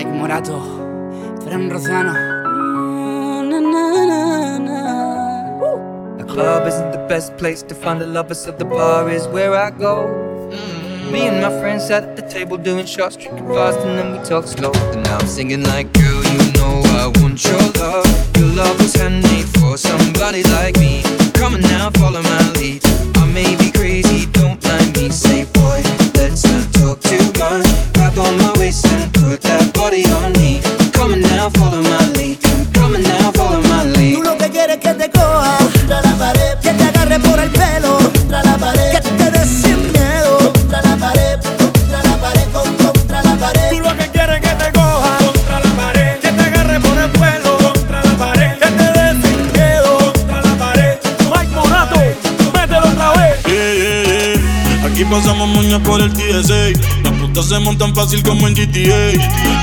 Mike Morato, Fran Rosano. The club isn't the best place to find the lovers, so the bar is where I go. Mm. Me and my friends sat at the table doing shots, drinking fast, and then we talk slow. And now I'm singing like, girl, you know I want your love. Your love was handmade for somebody like me. Come on now, follow my pasamos moñas por el TSA. Las putas se montan fácil como en GTA.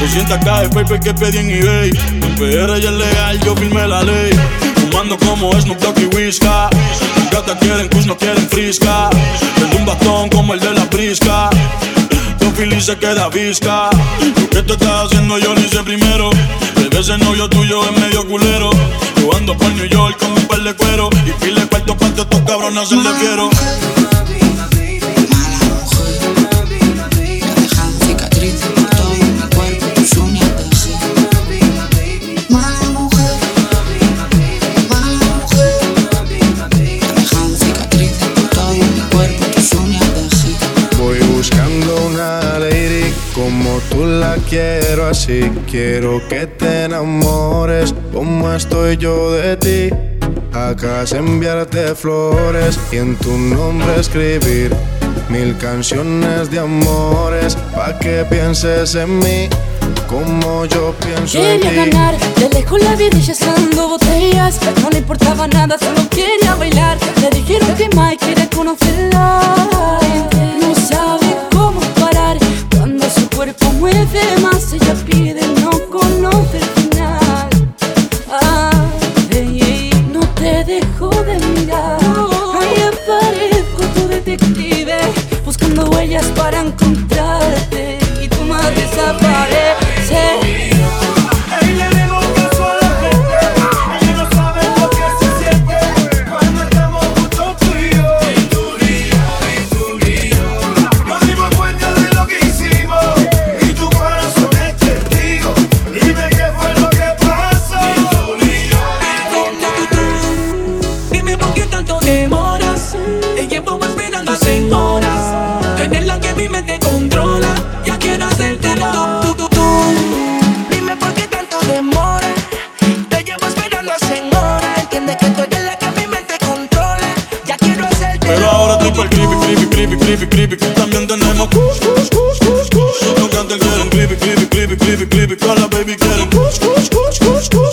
200k de paper que pedí en eBay. En PR ya es legal, yo firmé la ley. Fumando como Snoop Dogg y Whiska. Mis gatas quieren kush, no quieren frisca. Tengo un bastón como el de la brisca. Tu fili se queda visca. Lo que tú estás haciendo yo lo hice primero. Debe ese novio tuyo es medio culero. Yo ando por New York con un par de cuero. Y pile cuarto pa' estos cabrones hacerle quiero. Como tú la quiero así. Quiero que te enamores como estoy yo de ti. Acá enviarte flores y en tu nombre escribir mil canciones de amores pa' que pienses en mí como yo pienso en Quería ti. ganar, de lejos la vi rechazando botellas No le importaba nada, solo quería bailar Le dijeron que Mike quiere conocerla Su cuerpo mueve más Ella pide, no conoce el final. Ah, ey, ey, no te dejo de mirar Por creepy, creepy, creepy, creepy, creepy. Que también tenemos kush, kush, kush, kush, kush. Los cantantes quieren creepy, creepy, creepy, creepy, creepy. Todas las baby quieren kush, kush, kush, kush, kush.